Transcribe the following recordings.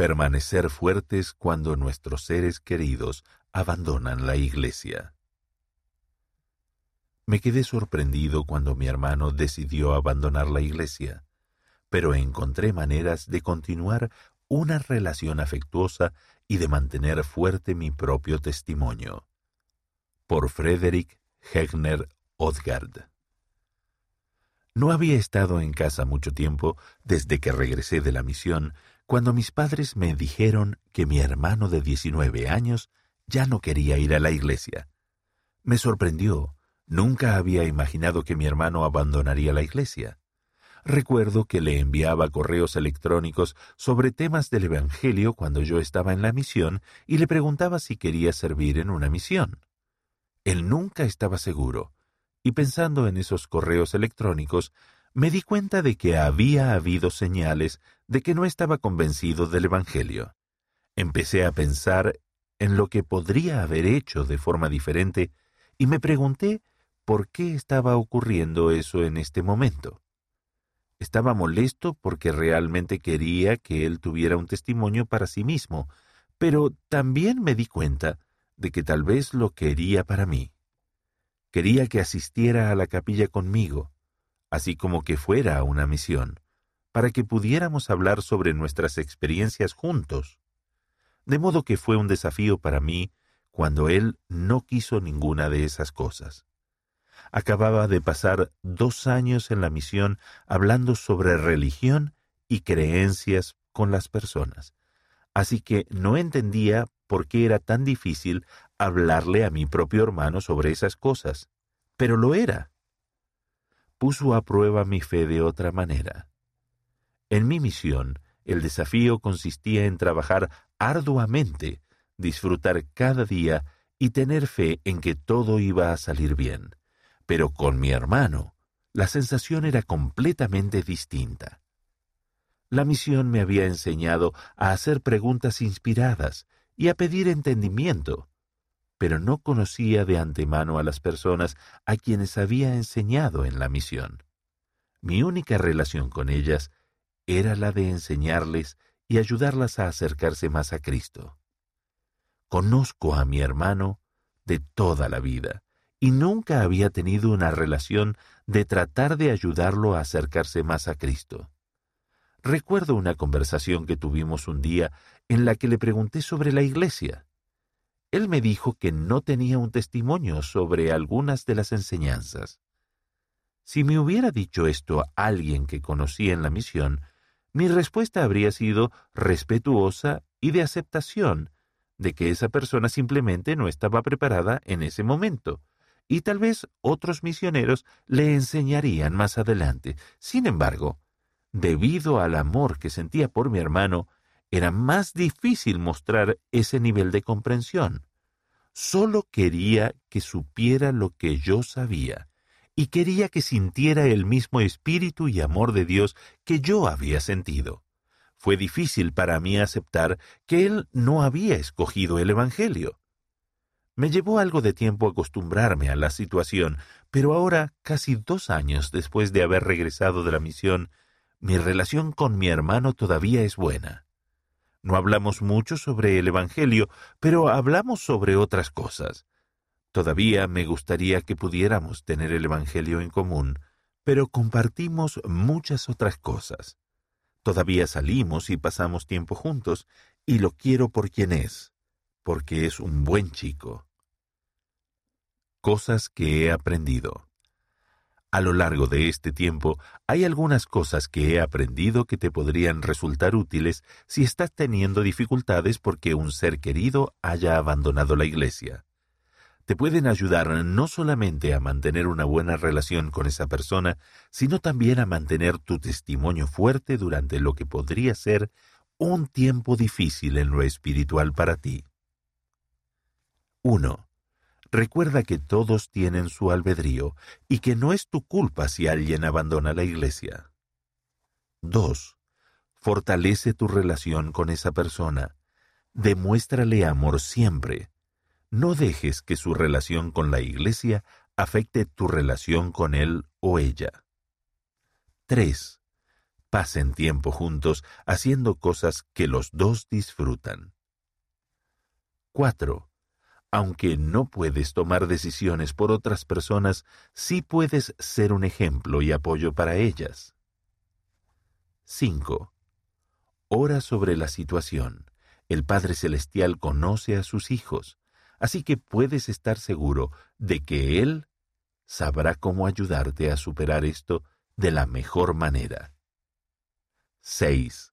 permanecer fuertes cuando nuestros seres queridos abandonan la iglesia. Me quedé sorprendido cuando mi hermano decidió abandonar la iglesia, pero encontré maneras de continuar una relación afectuosa y de mantener fuerte mi propio testimonio. Por Frederick Hegner Odgard. No había estado en casa mucho tiempo desde que regresé de la misión cuando mis padres me dijeron que mi hermano de 19 años ya no quería ir a la iglesia. Me sorprendió. Nunca había imaginado que mi hermano abandonaría la iglesia. Recuerdo que le enviaba correos electrónicos sobre temas del Evangelio cuando yo estaba en la misión y le preguntaba si quería servir en una misión. Él nunca estaba seguro, y pensando en esos correos electrónicos, me di cuenta de que había habido señales de que no estaba convencido del Evangelio. Empecé a pensar en lo que podría haber hecho de forma diferente y me pregunté por qué estaba ocurriendo eso en este momento. Estaba molesto porque realmente quería que él tuviera un testimonio para sí mismo, pero también me di cuenta de que tal vez lo quería para mí. Quería que asistiera a la capilla conmigo, así como que fuera a una misión, para que pudiéramos hablar sobre nuestras experiencias juntos. De modo que fue un desafío para mí cuando él no quiso ninguna de esas cosas. Acababa de pasar dos años en la misión hablando sobre religión y creencias con las personas, así que no entendía por qué era tan difícil hablarle a mi propio hermano sobre esas cosas, pero lo era. Puso a prueba mi fe de otra manera. En mi misión, el desafío consistía en trabajar arduamente, disfrutar cada día y tener fe en que todo iba a salir bien. Pero con mi hermano, la sensación era completamente distinta. La misión me había enseñado a hacer preguntas inspiradas y a pedir entendimiento, pero no conocía de antemano a las personas a quienes había enseñado en la misión. Mi única relación con ellas era la de enseñarles y ayudarlas a acercarse más a Cristo. Conozco a mi hermano de toda la vida y nunca había tenido una relación de tratar de ayudarlo a acercarse más a Cristo. Recuerdo una conversación que tuvimos un día en la que le pregunté sobre la iglesia. Él me dijo que no tenía un testimonio sobre algunas de las enseñanzas. Si me hubiera dicho esto a alguien que conocía en la misión, mi respuesta habría sido respetuosa y de aceptación de que esa persona simplemente no estaba preparada en ese momento, y tal vez otros misioneros le enseñarían más adelante. Sin embargo, debido al amor que sentía por mi hermano, era más difícil mostrar ese nivel de comprensión. Solo quería que supiera lo que yo sabía, y quería que sintiera el mismo espíritu y amor de Dios que yo había sentido. Fue difícil para mí aceptar que él no había escogido el Evangelio. Me llevó algo de tiempo acostumbrarme a la situación, pero ahora, casi dos años después de haber regresado de la misión, mi relación con mi hermano todavía es buena. No hablamos mucho sobre el Evangelio, pero hablamos sobre otras cosas. Todavía me gustaría que pudiéramos tener el Evangelio en común, pero compartimos muchas otras cosas. Todavía salimos y pasamos tiempo juntos, y lo quiero por quien es, porque es un buen chico. Cosas que he aprendido. A lo largo de este tiempo hay algunas cosas que he aprendido que te podrían resultar útiles si estás teniendo dificultades porque un ser querido haya abandonado la iglesia. Te pueden ayudar no solamente a mantener una buena relación con esa persona, sino también a mantener tu testimonio fuerte durante lo que podría ser un tiempo difícil en lo espiritual para ti. 1. Recuerda que todos tienen su albedrío y que no es tu culpa si alguien abandona la iglesia. 2. Fortalece tu relación con esa persona. Demuéstrale amor siempre. No dejes que su relación con la iglesia afecte tu relación con él o ella. 3. Pasen tiempo juntos haciendo cosas que los dos disfrutan. 4. Aunque no puedes tomar decisiones por otras personas, sí puedes ser un ejemplo y apoyo para ellas. 5. Ora sobre la situación. El Padre Celestial conoce a sus hijos, así que puedes estar seguro de que Él sabrá cómo ayudarte a superar esto de la mejor manera. 6.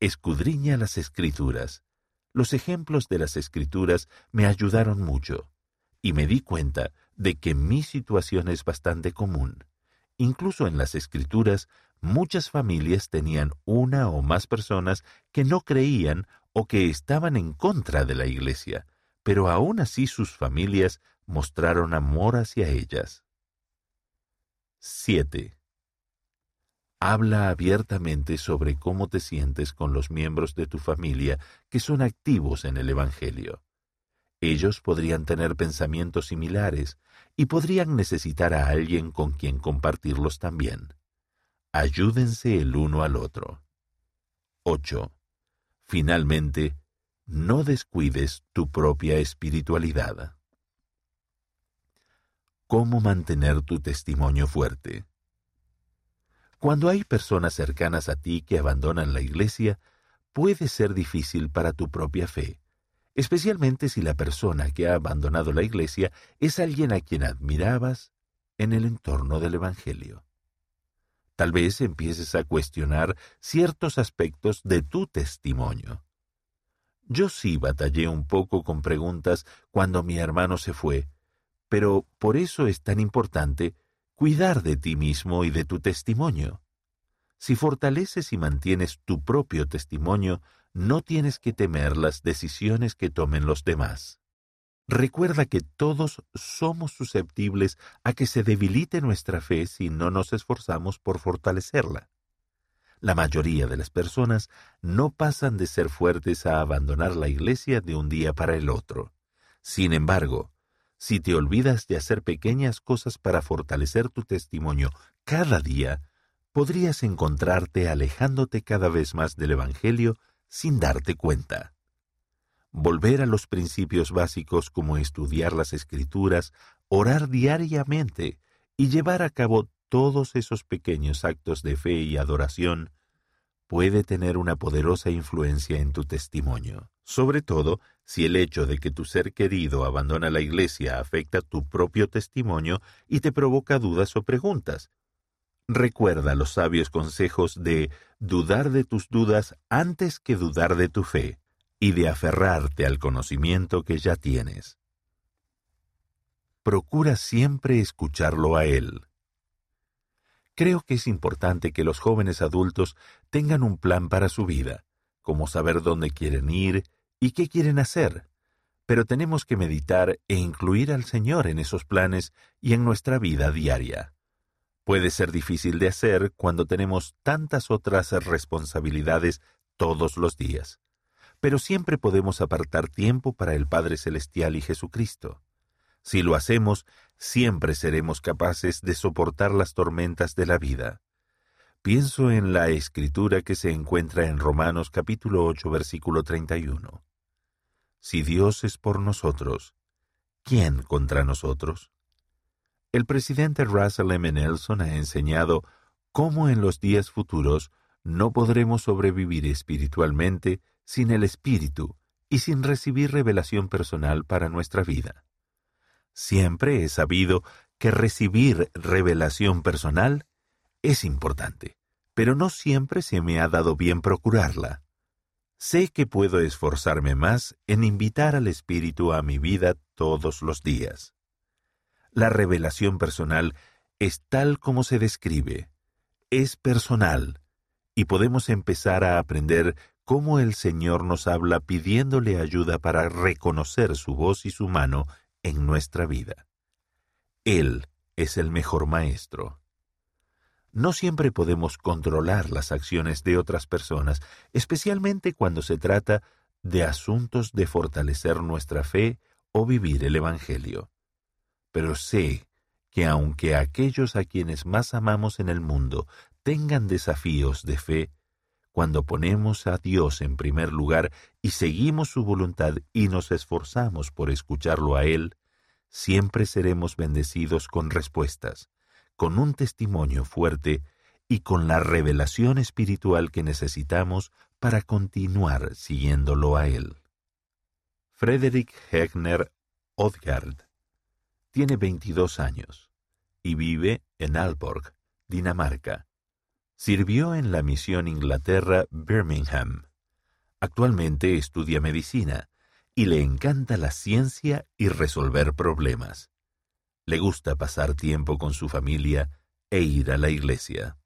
Escudriña las escrituras. Los ejemplos de las escrituras me ayudaron mucho, y me di cuenta de que mi situación es bastante común. Incluso en las escrituras, muchas familias tenían una o más personas que no creían o que estaban en contra de la iglesia, pero aún así sus familias mostraron amor hacia ellas. 7. Habla abiertamente sobre cómo te sientes con los miembros de tu familia que son activos en el Evangelio. Ellos podrían tener pensamientos similares y podrían necesitar a alguien con quien compartirlos también. Ayúdense el uno al otro. 8. Finalmente, no descuides tu propia espiritualidad. ¿Cómo mantener tu testimonio fuerte? Cuando hay personas cercanas a ti que abandonan la iglesia, puede ser difícil para tu propia fe, especialmente si la persona que ha abandonado la iglesia es alguien a quien admirabas en el entorno del Evangelio. Tal vez empieces a cuestionar ciertos aspectos de tu testimonio. Yo sí batallé un poco con preguntas cuando mi hermano se fue, pero por eso es tan importante cuidar de ti mismo y de tu testimonio. Si fortaleces y mantienes tu propio testimonio, no tienes que temer las decisiones que tomen los demás. Recuerda que todos somos susceptibles a que se debilite nuestra fe si no nos esforzamos por fortalecerla. La mayoría de las personas no pasan de ser fuertes a abandonar la iglesia de un día para el otro. Sin embargo, si te olvidas de hacer pequeñas cosas para fortalecer tu testimonio cada día, podrías encontrarte alejándote cada vez más del Evangelio sin darte cuenta. Volver a los principios básicos como estudiar las escrituras, orar diariamente y llevar a cabo todos esos pequeños actos de fe y adoración puede tener una poderosa influencia en tu testimonio, sobre todo si el hecho de que tu ser querido abandona la iglesia afecta tu propio testimonio y te provoca dudas o preguntas. Recuerda los sabios consejos de dudar de tus dudas antes que dudar de tu fe y de aferrarte al conocimiento que ya tienes. Procura siempre escucharlo a él. Creo que es importante que los jóvenes adultos tengan un plan para su vida, como saber dónde quieren ir y qué quieren hacer. Pero tenemos que meditar e incluir al Señor en esos planes y en nuestra vida diaria. Puede ser difícil de hacer cuando tenemos tantas otras responsabilidades todos los días, pero siempre podemos apartar tiempo para el Padre Celestial y Jesucristo. Si lo hacemos, siempre seremos capaces de soportar las tormentas de la vida. Pienso en la escritura que se encuentra en Romanos capítulo 8 versículo 31. Si Dios es por nosotros, ¿quién contra nosotros? El presidente Russell M. Nelson ha enseñado cómo en los días futuros no podremos sobrevivir espiritualmente sin el Espíritu y sin recibir revelación personal para nuestra vida. Siempre he sabido que recibir revelación personal es importante, pero no siempre se me ha dado bien procurarla. Sé que puedo esforzarme más en invitar al Espíritu a mi vida todos los días. La revelación personal es tal como se describe, es personal, y podemos empezar a aprender cómo el Señor nos habla pidiéndole ayuda para reconocer su voz y su mano en nuestra vida. Él es el mejor maestro. No siempre podemos controlar las acciones de otras personas, especialmente cuando se trata de asuntos de fortalecer nuestra fe o vivir el Evangelio. Pero sé que aunque aquellos a quienes más amamos en el mundo tengan desafíos de fe, cuando ponemos a Dios en primer lugar y seguimos su voluntad y nos esforzamos por escucharlo a Él, siempre seremos bendecidos con respuestas, con un testimonio fuerte y con la revelación espiritual que necesitamos para continuar siguiéndolo a Él. Frederick Hegner Odgaard tiene 22 años y vive en Aalborg, Dinamarca. Sirvió en la misión Inglaterra Birmingham. Actualmente estudia medicina y le encanta la ciencia y resolver problemas. Le gusta pasar tiempo con su familia e ir a la iglesia.